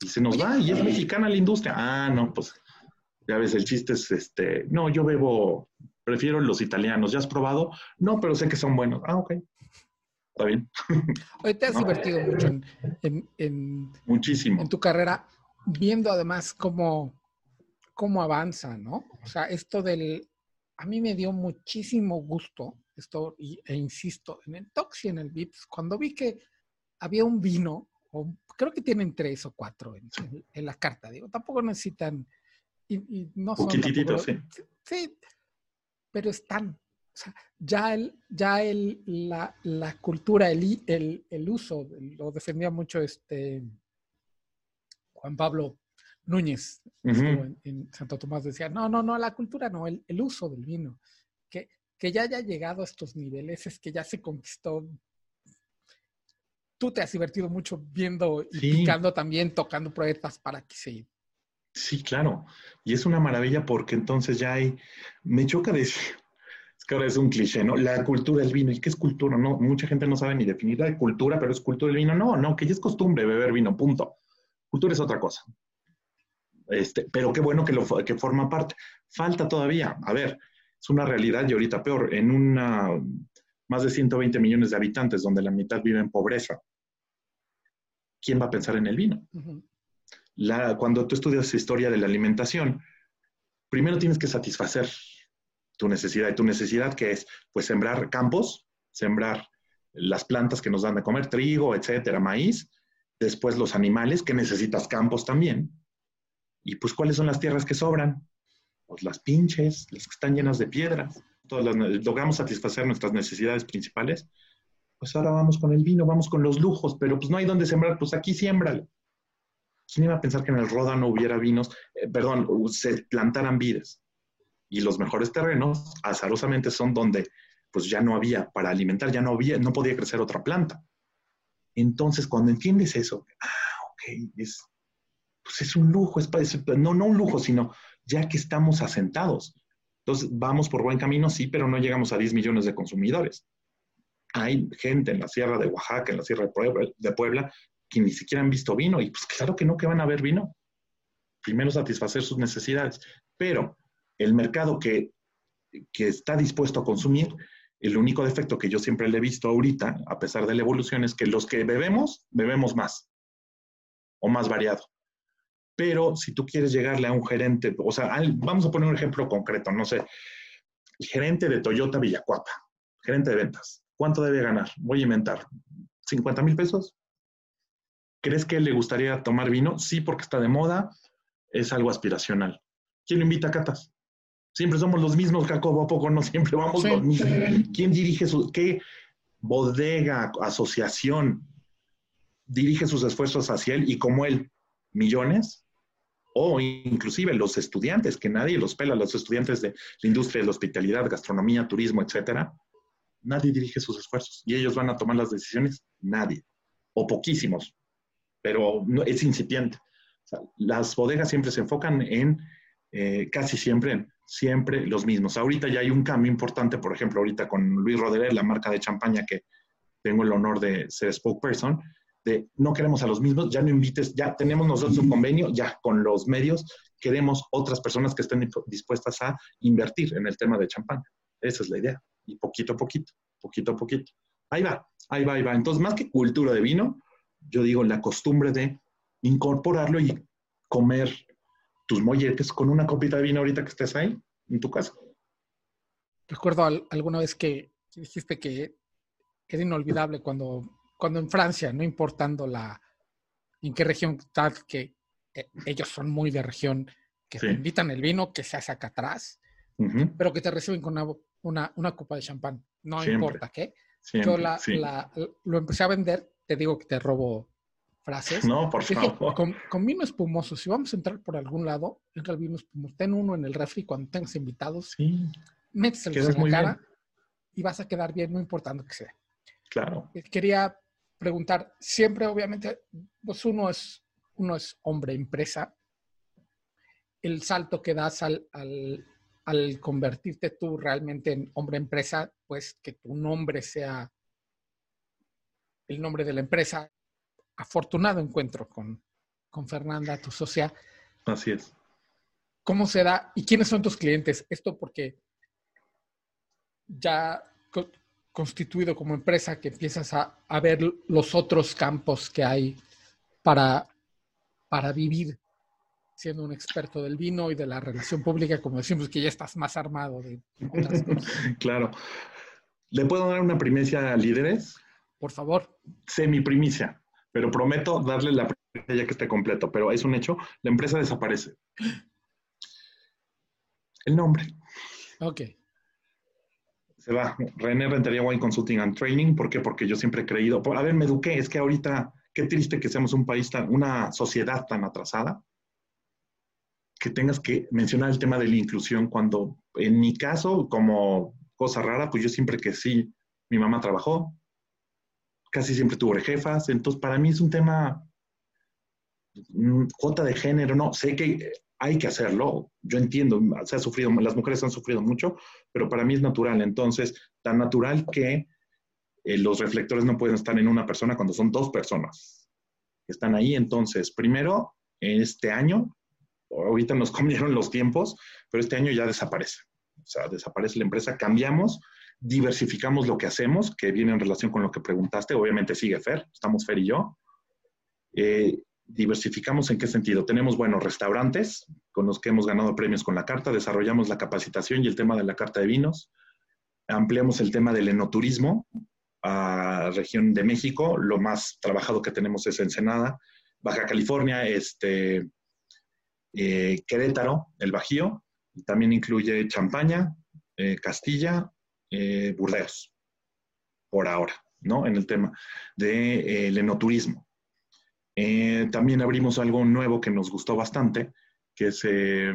Y se nos va, y es mexicana la industria. Ah, no, pues ya ves, el chiste es este, no, yo bebo, prefiero los italianos. ¿Ya has probado? No, pero sé que son buenos. Ah, ok. Está bien. Hoy te has divertido mucho en, Muchísimo. en tu carrera, viendo además cómo, cómo avanza, ¿no? O sea, esto del... A mí me dio muchísimo gusto esto, e insisto, en el Tox y en el Vips, cuando vi que había un vino, o creo que tienen tres o cuatro en, la carta, digo, tampoco necesitan, y, no son... sí. Sí, pero están, o sea, ya, el, ya el, la, la cultura, el, el, el, uso, lo defendía mucho este Juan Pablo Núñez en, Santo Tomás, decía, no, no, no, la cultura no, el, uso del vino. Que, que ya haya llegado a estos niveles es que ya se conquistó. Tú te has divertido mucho viendo y picando también, tocando proyectos para que se Sí, claro. Y es una maravilla porque entonces ya hay, me choca decir, que ahora es un cliché, ¿no? La cultura del vino. ¿Y qué es cultura? No, mucha gente no sabe ni definir la cultura, pero es cultura del vino. No, no, que ya es costumbre beber vino, punto. Cultura es otra cosa. Este, pero qué bueno que, lo, que forma parte. Falta todavía. A ver, es una realidad y ahorita peor. En una, más de 120 millones de habitantes, donde la mitad vive en pobreza, ¿quién va a pensar en el vino? la, cuando tú estudias historia de la alimentación, primero tienes que satisfacer tu necesidad. ¿Y tu necesidad que es? Pues sembrar campos, sembrar las plantas que nos dan de comer, trigo, etcétera, maíz. Después los animales, que necesitas campos también. Y pues, ¿cuáles son las tierras que sobran? Pues las pinches, las que están llenas de piedras. Todas las, logramos satisfacer nuestras necesidades principales. Pues ahora vamos con el vino, vamos con los lujos, pero pues no hay donde sembrar, pues aquí siémbralo. ¿Quién iba a pensar que en el Roda no hubiera vinos, eh, perdón, se plantaran vides? Y los mejores terrenos, azarosamente, son donde pues ya no había para alimentar, ya no había, no podía crecer otra planta. Entonces, cuando entiendes eso, ah, ok, es, pues es un lujo, es, no, no un lujo, sino ya que estamos asentados. Entonces, vamos por buen camino, sí, pero no llegamos a 10 millones de consumidores. Hay gente en la sierra de Oaxaca, en la sierra de Puebla, de Puebla que ni siquiera han visto vino, y pues claro que no, que van a ver vino. Primero satisfacer sus necesidades, pero el mercado que, que está dispuesto a consumir, el único defecto que yo siempre le he visto ahorita, a pesar de la evolución, es que los que bebemos, bebemos más o más variado. Pero si tú quieres llegarle a un gerente, o sea, vamos a poner un ejemplo concreto, no sé, gerente de Toyota Villacuapa, gerente de ventas, ¿cuánto debe ganar? Voy a inventar, ¿50 mil pesos? ¿Crees que le gustaría tomar vino? Sí, porque está de moda, es algo aspiracional. ¿Quién lo invita a catas? Siempre somos los mismos, Jacobo, ¿a poco no? Siempre vamos los mismos. ¿Quién dirige su, qué bodega, asociación dirige sus esfuerzos hacia él y como él? ¿Millones? o inclusive los estudiantes, que nadie los pela, los estudiantes de la industria de la hospitalidad, gastronomía, turismo, etcétera, nadie dirige sus esfuerzos y ellos van a tomar las decisiones, nadie, o poquísimos, pero no, es incipiente. las bodegas siempre se enfocan en, eh, casi siempre, siempre los mismos. Ahorita ya hay un cambio importante, por ejemplo, ahorita con Luis Roderer, la marca de champaña que tengo el honor de ser spokesperson, de no queremos a los mismos, ya no invites, ya tenemos nosotros un convenio, ya con los medios queremos otras personas que estén dispuestas a invertir en el tema de champán. Esa es la idea. Y poquito a poquito, poquito a poquito. Ahí va, ahí va, ahí va. Entonces, más que cultura de vino, yo digo la costumbre de incorporarlo y comer tus molletes con una copita de vino ahorita que estés ahí, en tu casa. Recuerdo alguna vez que dijiste que era inolvidable cuando cuando en Francia, no importando la en qué región tal, que eh, ellos son muy de región, que te invitan el vino, que se hace acá atrás, pero que te reciben con una, una, copa de champán, no importa qué. Yo la, lo empecé a vender, te digo que te robo frases. No, por favor. Con, vino espumoso, si vamos a entrar por algún lado, entra el vino espumoso, ten uno en el refri cuando tengas invitados, sí. metes el en la cara y vas a quedar bien, no importando que sea. Claro. Eh, quería preguntar, siempre obviamente, pues uno es, uno es hombre empresa, el salto que das al, al, convertirte tú realmente en hombre empresa, pues que tu nombre sea el nombre de la empresa. Afortunado encuentro con, con Fernanda, tu socia. Así es. ¿Cómo se da y quiénes son tus clientes? Esto porque ya constituido como empresa que empiezas a, ver los otros campos que hay para, para vivir siendo un experto del vino y de la relación pública, como decimos, que ya estás más armado de otras cosas. *laughs* Claro. ¿Le puedo dar una primicia a líderes? Por favor. Semi primicia, pero prometo darle la primicia ya que esté completo, pero es un hecho, la empresa desaparece. El nombre. Ok se va. René Rentería Wine Consulting and Training. ¿Por qué? Porque yo siempre he creído, a ver, me eduqué, es que ahorita, qué triste que seamos un país tan, una sociedad tan atrasada, que tengas que mencionar el tema de la inclusión cuando, en mi caso, como cosa rara, pues yo siempre que sí, mi mamá trabajó, casi siempre tuvo jefas, entonces para mí es un tema, mm, cuota de género, no, sé que hay que hacerlo. Yo entiendo, se ha sufrido, las mujeres han sufrido mucho, pero para mí es natural. Entonces, tan natural que eh, los reflectores no pueden estar en una persona cuando son dos personas que están ahí. Entonces, primero, este año, ahorita nos *laughs* comieron los tiempos, pero este año ya desaparece. O sea, desaparece la empresa, cambiamos, diversificamos lo que hacemos, que viene en relación con lo que preguntaste. Obviamente sigue Fer, estamos Fer y yo. Eh, diversificamos en qué sentido. Tenemos buenos restaurantes con los que hemos ganado premios con la carta, desarrollamos la capacitación y el tema de la carta de vinos, ampliamos el tema del enoturismo a región de México, lo más trabajado que tenemos es Ensenada, Baja California, este, eh, Querétaro, el Bajío, también incluye Champaña, eh, Castilla, eh, Burdeos, por ahora, ¿no? En el tema del enoturismo. Eh, también abrimos algo nuevo que nos gustó bastante, que es eh,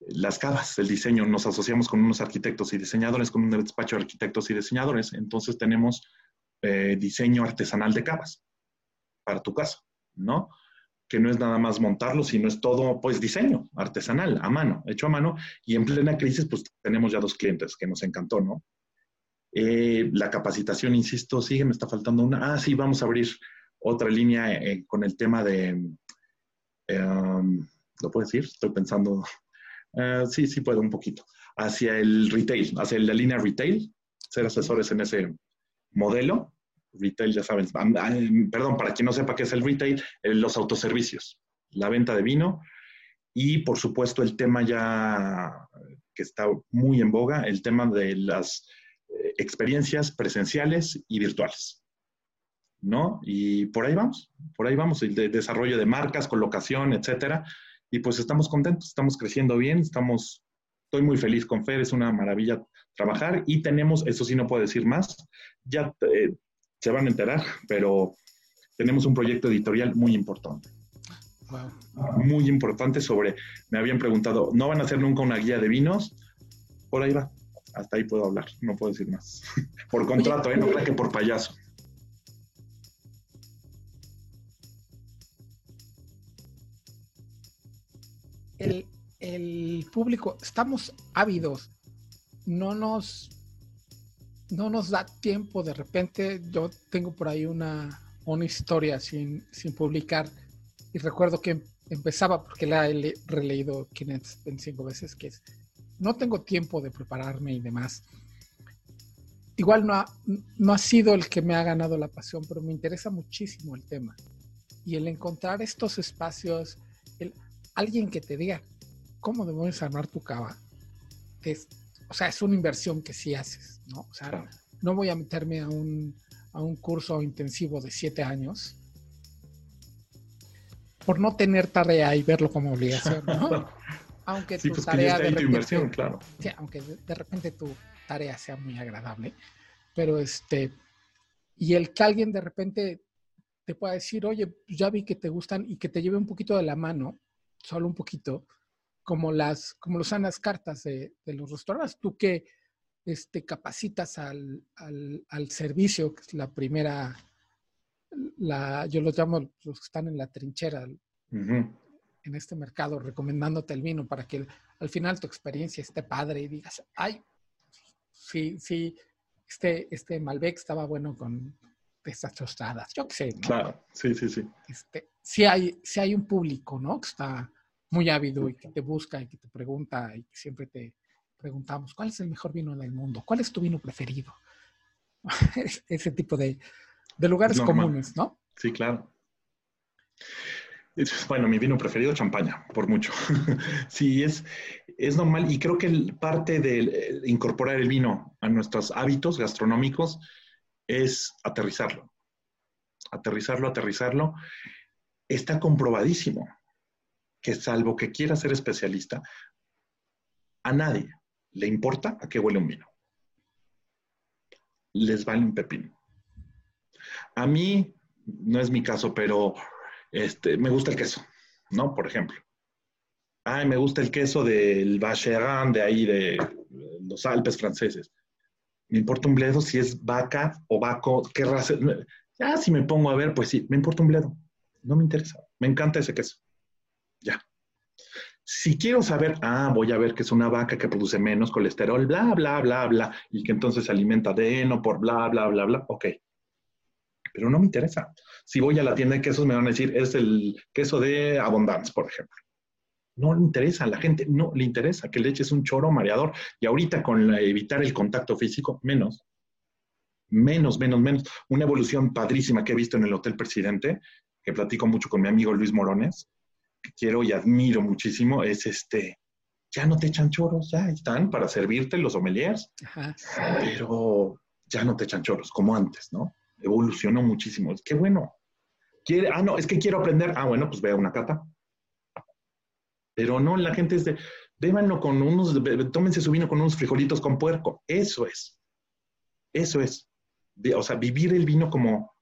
las cavas, el diseño. Nos asociamos con unos arquitectos y diseñadores, con un despacho de arquitectos y diseñadores. Entonces tenemos eh, diseño artesanal de cavas para tu casa, ¿no? Que no es nada más montarlo, sino es todo, pues, diseño artesanal, a mano, hecho a mano. Y en plena crisis, pues, tenemos ya dos clientes que nos encantó, ¿no? Eh, la capacitación, insisto, sigue, me está faltando una. Ah, sí, vamos a abrir otra línea eh, con el tema de, um, ¿lo puedo decir? Estoy pensando, sí, sí puedo un poquito, hacia el retail, hacia la línea retail, ser asesores en ese modelo. Retail, ya saben, perdón, para quien no sepa qué es el retail, eh, los autoservicios, la venta de vino y, por supuesto, el tema ya que está muy en boga, el tema de las eh, experiencias presenciales y virtuales. ¿No? Y por ahí vamos, por ahí vamos, el de desarrollo de marcas, colocación, etcétera. Y pues estamos contentos, estamos creciendo bien, estamos, estoy muy feliz con Fer, es una maravilla trabajar y tenemos, eso sí no puedo decir más, ya eh, se van a enterar, pero tenemos un proyecto editorial muy importante. Muy importante sobre, me habían preguntado, ¿no van a hacer nunca una guía de vinos? Por ahí va, hasta ahí puedo hablar, no puedo decir más. *laughs* por contrato, ¿eh? No creo que por payaso. El, el público, estamos ávidos no nos, no nos da tiempo. De repente yo tengo por ahí una, una historia sin, sin publicar y recuerdo que empezaba, porque la he releído 525 veces, que es, no tengo tiempo de prepararme y demás. Igual no ha, no ha sido el que me ha ganado la pasión, pero me interesa muchísimo el tema. Y el encontrar estos espacios, el, alguien que te diga cómo debes armar tu cava, es o sea, es una inversión que sí haces, ¿no? O sea, no voy a meterme a un, a un curso intensivo de siete años por no tener tarea y verlo como obligación, ¿no? *laughs* Aunque tu pues tarea de repente, inversión, claro. Sí, aunque de, repente tu tarea sea muy agradable, pero este, y el que alguien de repente te pueda decir, oye, pues ya vi que te gustan y que te lleve un poquito de la mano, solo un poquito, como las, como lo son las cartas de, los restaurantes. Tú que este, capacitas al, servicio, que es la primera, la, yo los llamo los que están en la trinchera en este mercado, recomendándote el vino para que al final tu experiencia esté padre y digas, ay, sí, sí, este, este Malbec estaba bueno con estas tostadas, yo qué sé. ¿no? Claro, sí, sí, sí. Este, sí, hay, sí hay un público, ¿no? Que está muy ávido y que te busca y que te pregunta y que siempre te preguntamos, ¿cuál es el mejor vino del mundo? ¿Cuál es tu vino preferido? *laughs* Ese tipo de, lugares comunes, ¿no? Sí, claro. Bueno, mi vino preferido, champaña, por mucho. *laughs* sí, es, es normal y creo que parte de incorporar el vino a nuestros hábitos gastronómicos es aterrizarlo. Aterrizarlo, aterrizarlo. Está comprobadísimo que salvo que quiera ser especialista, a nadie le importa a qué huele un vino. Les vale un pepino. A mí, no es mi caso, pero este, me gusta el queso, ¿no? Por ejemplo. Ay, me gusta el queso del Vacherin de ahí, de los Alpes franceses. Me importa un bledo si es vaca o vaco, qué raza. Ya, si me pongo a ver, pues sí, me importa un bledo. No me interesa. Me encanta ese queso. Ya. Si quiero saber, ah, voy a ver que es una vaca que produce menos colesterol, bla, bla, bla, bla, y que entonces se alimenta de heno por bla, bla, bla, bla, ok. Pero no me interesa. Si voy a la tienda de quesos, me van a decir, es el queso de Abundance, por ejemplo. No le interesa, a la gente no le interesa que le eches un choro mareador. Y ahorita con evitar el contacto físico, menos. Menos, menos, menos. Una evolución padrísima que he visto en el Hotel Presidente, que platico mucho con mi amigo Luis Morones, que quiero y admiro muchísimo es este, ya no te echan choros, ya están para servirte los sommeliers, pero ya no te echan choros como antes, ¿no? Evolucionó muchísimo. Qué bueno. Quiere, ah, no, es que quiero aprender. Ah, bueno, pues vea una cata. Pero no, la gente es de, bébanlo con unos, tómense su vino con unos frijolitos con puerco. Eso es. Eso es. O sea, vivir el vino como,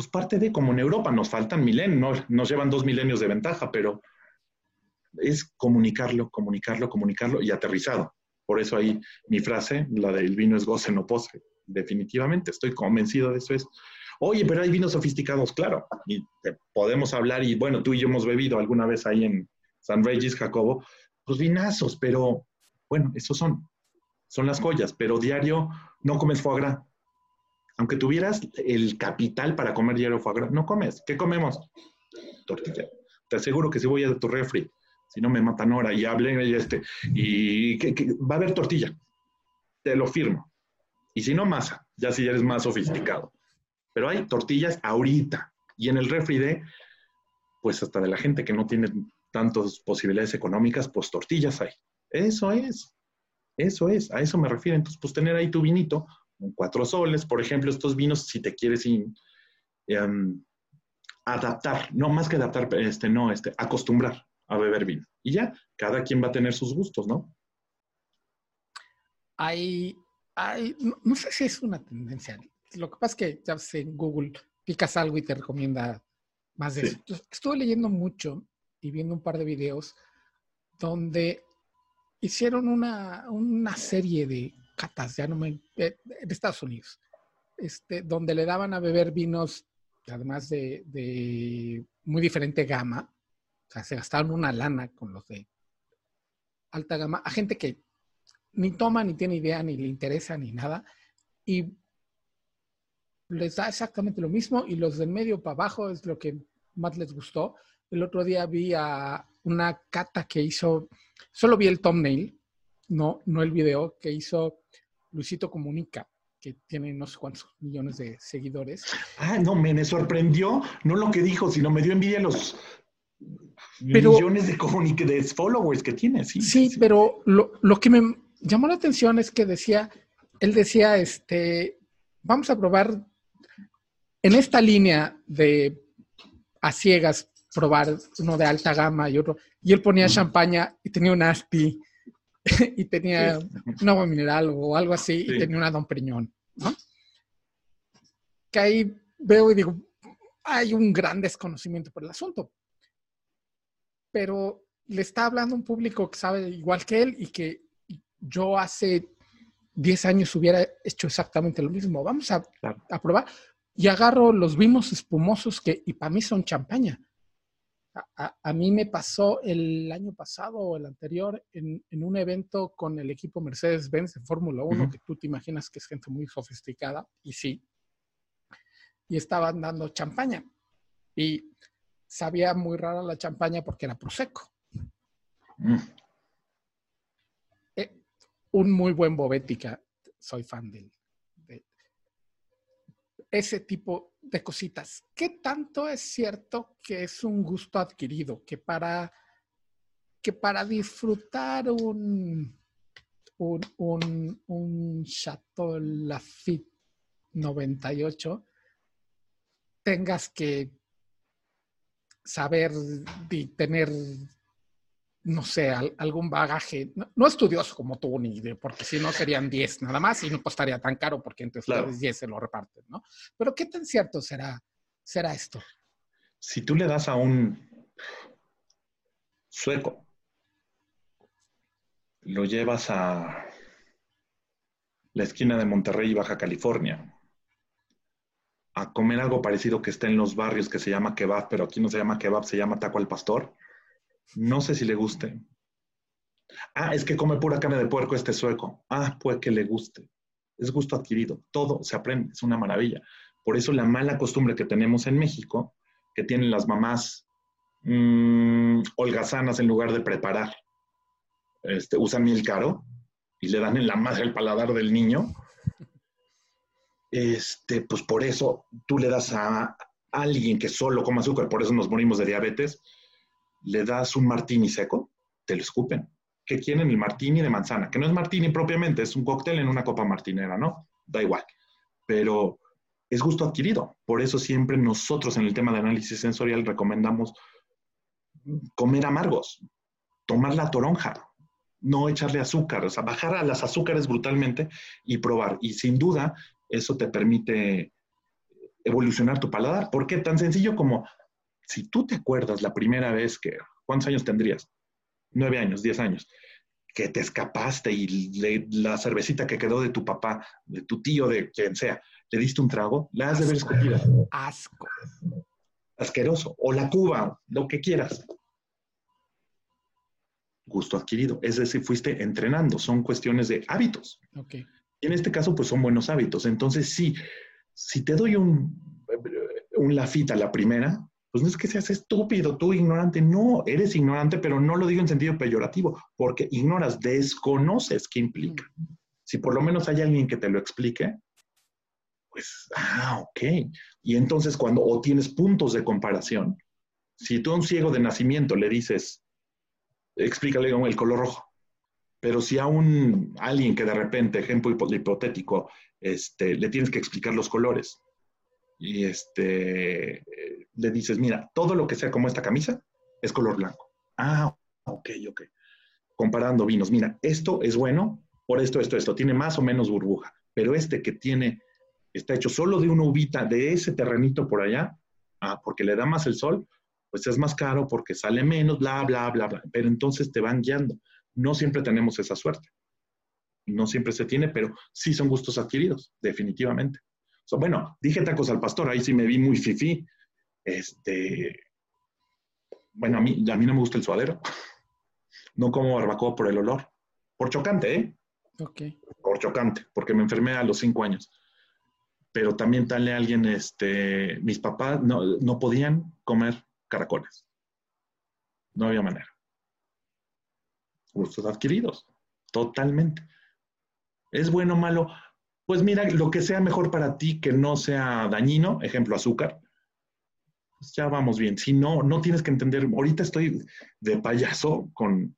pues parte de, como en Europa, nos faltan milenios, nos llevan dos milenios de ventaja, pero es comunicarlo, comunicarlo, comunicarlo y aterrizado. Por eso ahí mi frase, la del vino es goce, no pose. definitivamente, estoy convencido de eso. Es, oye, pero hay vinos sofisticados, claro, y podemos hablar, y bueno, tú y yo hemos bebido alguna vez ahí en San Regis, Jacobo, pues vinazos, pero bueno, esos son, son las joyas, pero diario no comes foie gras. Aunque tuvieras el capital para comer diario foie no comes. ¿Qué comemos? Tortilla. Te aseguro que si voy a tu refri, si no me matan ahora y hablen y este, y que, va a haber tortilla. Te lo firmo. Y si no, masa, ya si eres más sofisticado. Pero hay tortillas ahorita. Y en el refri de, pues hasta de la gente que no tiene tantas posibilidades económicas, pues tortillas hay. Eso es. Eso es. A eso me refiero. Entonces, pues tener ahí tu vinito, cuatro soles, por ejemplo, estos vinos, si te quieres em, adaptar, no más que adaptar, este, no, este, acostumbrar a beber vino. Y ya, cada quien va a tener sus gustos, ¿no? Hay, hay, no, sé si es una tendencia. Lo que pasa es que ya sé, en Google picas algo y te recomienda más de eso. estuve leyendo mucho y viendo un par de videos donde hicieron una, serie de catas, ya no me, eh, en Estados Unidos, este, donde le daban a beber vinos, además de, de muy diferente gama, o sea, se gastaron una lana con los de alta gama, a gente que ni toma, ni tiene idea, ni le interesa, ni nada, y les da exactamente lo mismo, y los de medio para abajo es lo que más les gustó. El otro día vi a una cata que hizo, solo vi el thumbnail, no, no el video, que hizo Luisito Comunica, que tiene no sé cuántos millones de seguidores. Ah, no, me, sorprendió, no lo que dijo, sino me dio envidia los millones de, de followers que tiene. Sí, sí, pero lo, lo, que me llamó la atención es que decía, él decía, este, vamos a probar en esta línea de a ciegas probar uno de alta gama y otro. Y él ponía champaña y tenía un Asti *laughs* y tenía un agua mineral o algo así y tenía una Don Priñón, ¿no? Que ahí veo y digo, hay un gran desconocimiento por el asunto. Pero le está hablando un público que sabe igual que él y que yo hace 10 años hubiera hecho exactamente lo mismo. Vamos a, a probar. Y agarro los vinos espumosos que, y para mí son champaña. A, mí me pasó el año pasado o el anterior en, un evento con el equipo Mercedes-Benz de Fórmula 1, que tú te imaginas que es gente muy sofisticada, y sí. Y estaban dando champaña. Y sabía muy rara la champaña porque era Prosecco. Mm. Eh, un muy buen Bovética, soy fan de, de ese tipo de cositas. ¿Qué tanto es cierto que es un gusto adquirido? Que para, que para disfrutar un, un, un, un Chateau Lafitte 98 tengas que saber y tener no sé, algún bagaje, no, estudioso como tú, ni de, porque si no serían 10 nada más y no costaría tan caro porque entre ustedes 10 se lo reparten, ¿no? Pero ¿qué tan cierto será, será esto? Si tú le das a un sueco, lo llevas a la esquina de Monterrey y Baja California, a comer algo parecido que está en los barrios que se llama kebab, pero aquí no se llama kebab, se llama taco al pastor no sé si le guste. Ah, es que come pura carne de puerco este sueco. Ah, puede que le guste. Es gusto adquirido. Todo se aprende. Es una maravilla. Por eso la mala costumbre que tenemos en México, que tienen las mamás mmm, holgazanas en lugar de preparar, este, usan miel caro y le dan en la madre el paladar del niño. Este, pues por eso tú le das a alguien que solo come azúcar, por eso nos morimos de diabetes, le das un martini seco, te lo escupen. ¿Qué quieren? El martini de manzana, que no es martini propiamente, es un cóctel en una copa martinera, ¿no? Da igual. Pero es gusto adquirido. Por eso siempre nosotros en el tema de análisis sensorial recomendamos comer amargos, tomar la toronja, no echarle azúcar, o sea, bajar a las azúcares brutalmente y probar. Y sin duda, eso te permite evolucionar tu paladar. ¿Por qué? Tan sencillo como si tú te acuerdas la primera vez que, ¿cuántos años tendrías? Nueve años, diez años, que te escapaste y la cervecita que quedó de tu papá, de tu tío, de quien sea, le diste un trago, la has de ver escupida. Asco. Asqueroso. O la cuba, lo que quieras. Gusto adquirido. Es decir, fuiste entrenando. Son cuestiones de hábitos. Okay. Y en este caso, pues son buenos hábitos. Entonces, sí, si te doy un, un lafita la primera, pues no es que seas estúpido, tú ignorante, no, eres ignorante, pero no lo digo en sentido peyorativo, porque ignoras, desconoces qué implica. Si por lo menos hay alguien que te lo explique, pues, ah, ok. Y entonces cuando, o tienes puntos de comparación, si tú a un ciego de nacimiento le dices, explícale el color rojo, pero si a un alguien que de repente, ejemplo hipotético, este, le tienes que explicar los colores, y este, le dices, mira, todo lo que sea como esta camisa es color blanco. Ah, ok, ok. Comparando vinos, mira, esto es bueno por esto, esto, esto, tiene más o menos burbuja, pero este que tiene, está hecho solo de una uvita de ese terrenito por allá, ah, porque le da más el sol, pues es más caro porque sale menos, bla, bla, bla, bla. Pero entonces te van guiando. No siempre tenemos esa suerte. No siempre se tiene, pero sí son gustos adquiridos, definitivamente bueno, dije tacos al pastor, ahí sí me vi muy fifí. Este, bueno, a mí, a mí no me gusta el suadero. No como barbacoa por el olor. Por chocante, ¿eh? Ok. Por chocante, porque me enfermé a los cinco años. Pero también tal a alguien, este, mis papás no, no podían comer caracoles. No había manera. Gustos adquiridos, totalmente. ¿Es bueno o malo? Pues mira, lo que sea mejor para ti, que no sea dañino, ejemplo, azúcar, pues ya vamos bien. Si no, no tienes que entender, ahorita estoy de payaso con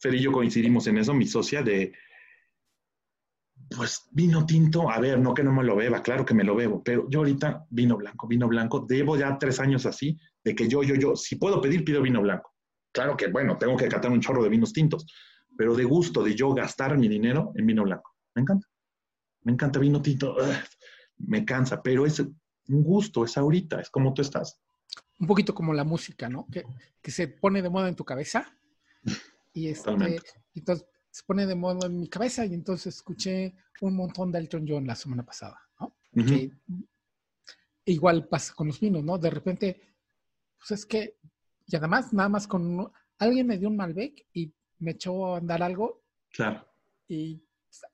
Fer y yo coincidimos en eso, mi socia, de, pues vino tinto, a ver, no que no me lo beba, claro que me lo bebo, pero yo ahorita vino blanco, vino blanco, debo ya tres años así, de que yo, yo, yo, si puedo pedir, pido vino blanco. Claro que, bueno, tengo que catar un chorro de vinos tintos, pero de gusto de yo gastar mi dinero en vino blanco. Me encanta me encanta vino tinto, me cansa, pero es un gusto, es ahorita, es como tú estás. Un poquito como la música, ¿no? Que, se pone de moda en tu cabeza y este, entonces se pone de moda en mi cabeza y entonces escuché un montón de Elton John la semana pasada, ¿no? igual pasa con los vinos, ¿no? De repente, pues es que, y además nada más con, alguien me dio un Malbec y me echó a andar algo. Claro. Y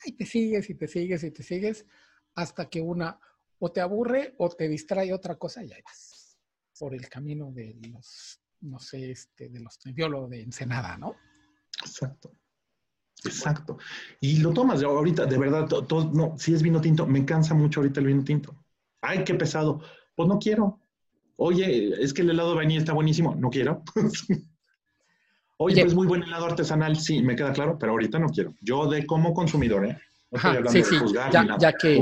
y te sigues y te sigues y te sigues hasta que una o te aburre o te distrae otra cosa y ahí vas por el camino de los, no sé, este, de los biólogos de Ensenada, ¿no? Exacto. Exacto. Y lo tomas ahorita, de verdad, todo, no, si es vino tinto, me cansa mucho ahorita el vino tinto. Ay, qué pesado. Pues no quiero. Oye, es que el helado de vainilla está buenísimo. No quiero. *laughs* Oye, es muy buen helado artesanal, sí, me queda claro, pero ahorita no quiero. Yo de como consumidor, ¿eh? No estoy hablando de juzgar ya, ya que,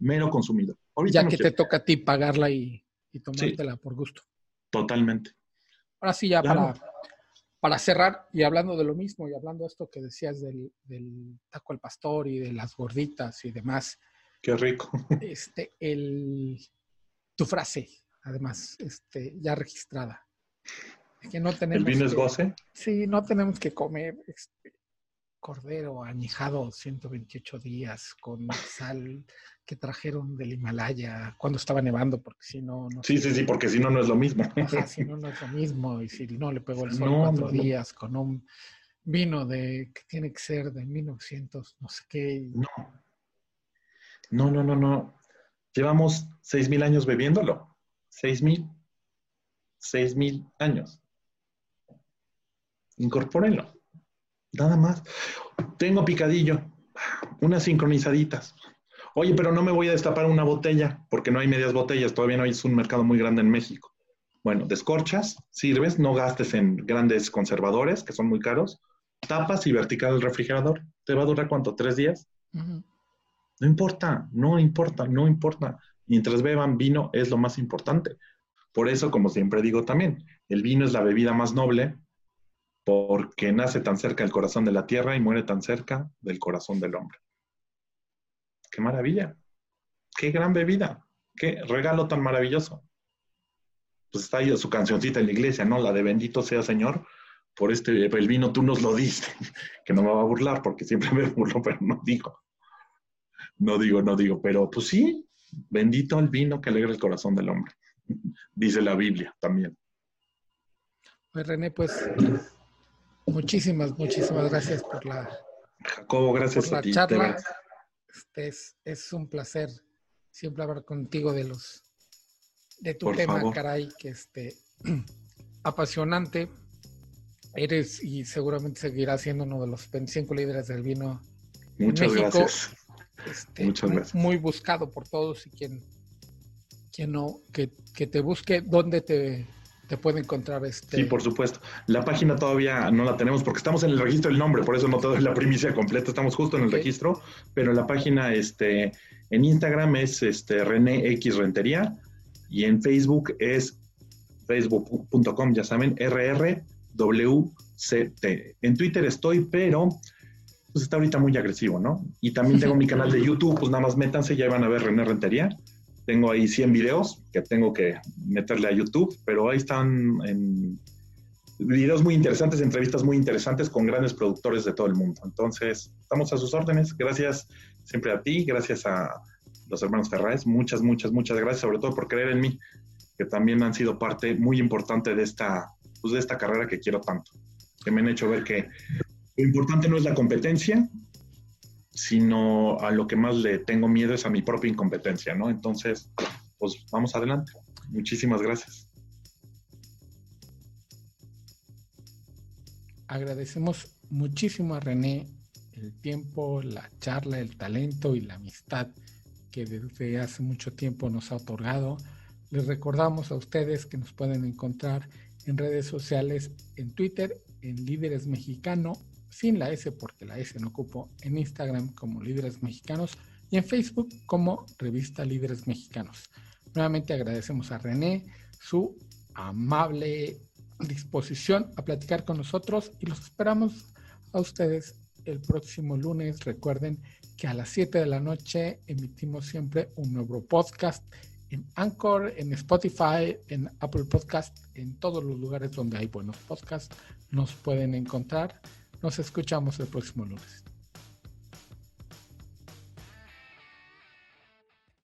mero consumidor. ya que te toca a ti pagarla y, tomártela por gusto. Totalmente. Ahora sí, ya para, para cerrar, y hablando de lo mismo, y hablando de esto que decías del, taco al pastor y de las gorditas y demás. Qué rico. *laughs* Este, el, tu frase, además, este, ya registrada que no tenemos ¿El vino es goce? Sí, no tenemos que comer este, cordero añejado 128 días con sal que trajeron del Himalaya cuando estaba nevando, porque si no... no sí, sí, sí, porque si no, no es lo mismo. si no, no es lo mismo. Y si no, le pegó el sol cuatro días con un vino de que tiene que ser de 1900, no sé qué. No. No, no, no, no. Llevamos seis mil años bebiéndolo. Seis mil. Seis mil años incorpórenlo. Nada más. Tengo picadillo, unas sincronizaditas. Oye, pero no me voy a destapar una botella porque no hay medias botellas, todavía no hay un mercado muy grande en México. Bueno, descorchas, sirves, no gastes en grandes conservadores que son muy caros, tapas y vertical el refrigerador. ¿Te va a durar cuánto? ¿Tres días? No importa, no importa, no importa. Mientras beban vino es lo más importante. Por eso, como siempre digo también, el vino es la bebida más noble porque nace tan cerca del corazón de la tierra y muere tan cerca del corazón del hombre. ¡Qué maravilla! ¡Qué gran bebida! ¡Qué regalo tan maravilloso! Pues está ahí su cancioncita en la iglesia, ¿no? La de bendito sea Señor, por este, el vino tú nos lo diste, *laughs* que no me va a burlar porque siempre *laughs* me burlo, pero no digo. No digo, no digo, pero pues sí, bendito el vino que alegra el corazón del hombre, *laughs* dice la Biblia también. Pues René, pues muchísimas, muchísimas gracias por la, Jacobo, gracias a ti. Charla. Este es, es, un placer siempre hablar contigo de los de tu tema, caray, que este *clears throat* apasionante. Eres y seguramente seguirás siendo uno de los 25 líderes del vino. Muchas gracias. Este, Muchas gracias. Muy buscado por todos y quien, quien no, que, que te busque, ¿dónde te, te puede encontrar este. Sí, por supuesto. La página todavía no la tenemos porque estamos en el registro del nombre, por eso no te doy la primicia completa, estamos justo en el registro, pero la página este, en Instagram es este, René X Rentería y en Facebook es facebook.com, ya saben, RRWCT. En Twitter estoy, pero pues está ahorita muy agresivo, ¿no? Y también tengo mi canal de *laughs* YouTube, pues nada más métanse, ya van a ver René Rentería tengo ahí 100 videos que tengo que meterle a YouTube, pero ahí están en videos muy interesantes, entrevistas muy interesantes con grandes productores de todo el mundo. Entonces, estamos a sus órdenes. Gracias siempre a ti, gracias a los hermanos Ferraes. Muchas, muchas, muchas gracias, sobre todo por creer en mí, que también han sido parte muy importante de esta, pues, de esta carrera que quiero tanto. Que me han hecho ver que lo importante no es la competencia, sino a lo que más le tengo miedo es a mi propia incompetencia, ¿no? Entonces, pues vamos adelante. Muchísimas gracias. Agradecemos muchísimo a René el tiempo, la charla, el talento y la amistad que desde hace mucho tiempo nos ha otorgado. Les recordamos a ustedes que nos pueden encontrar en redes sociales, en Twitter, en Líderes Mexicano sin la S porque la S no ocupo, en Instagram como Líderes Mexicanos y en Facebook como Revista Líderes Mexicanos. Nuevamente agradecemos a René su amable disposición a platicar con nosotros y los esperamos a ustedes el próximo lunes. Recuerden que a las 7 de la noche emitimos siempre un nuevo podcast en Anchor, en Spotify, en Apple Podcast, en todos los lugares donde hay buenos podcasts. Nos pueden encontrar. Nos escuchamos el próximo lunes.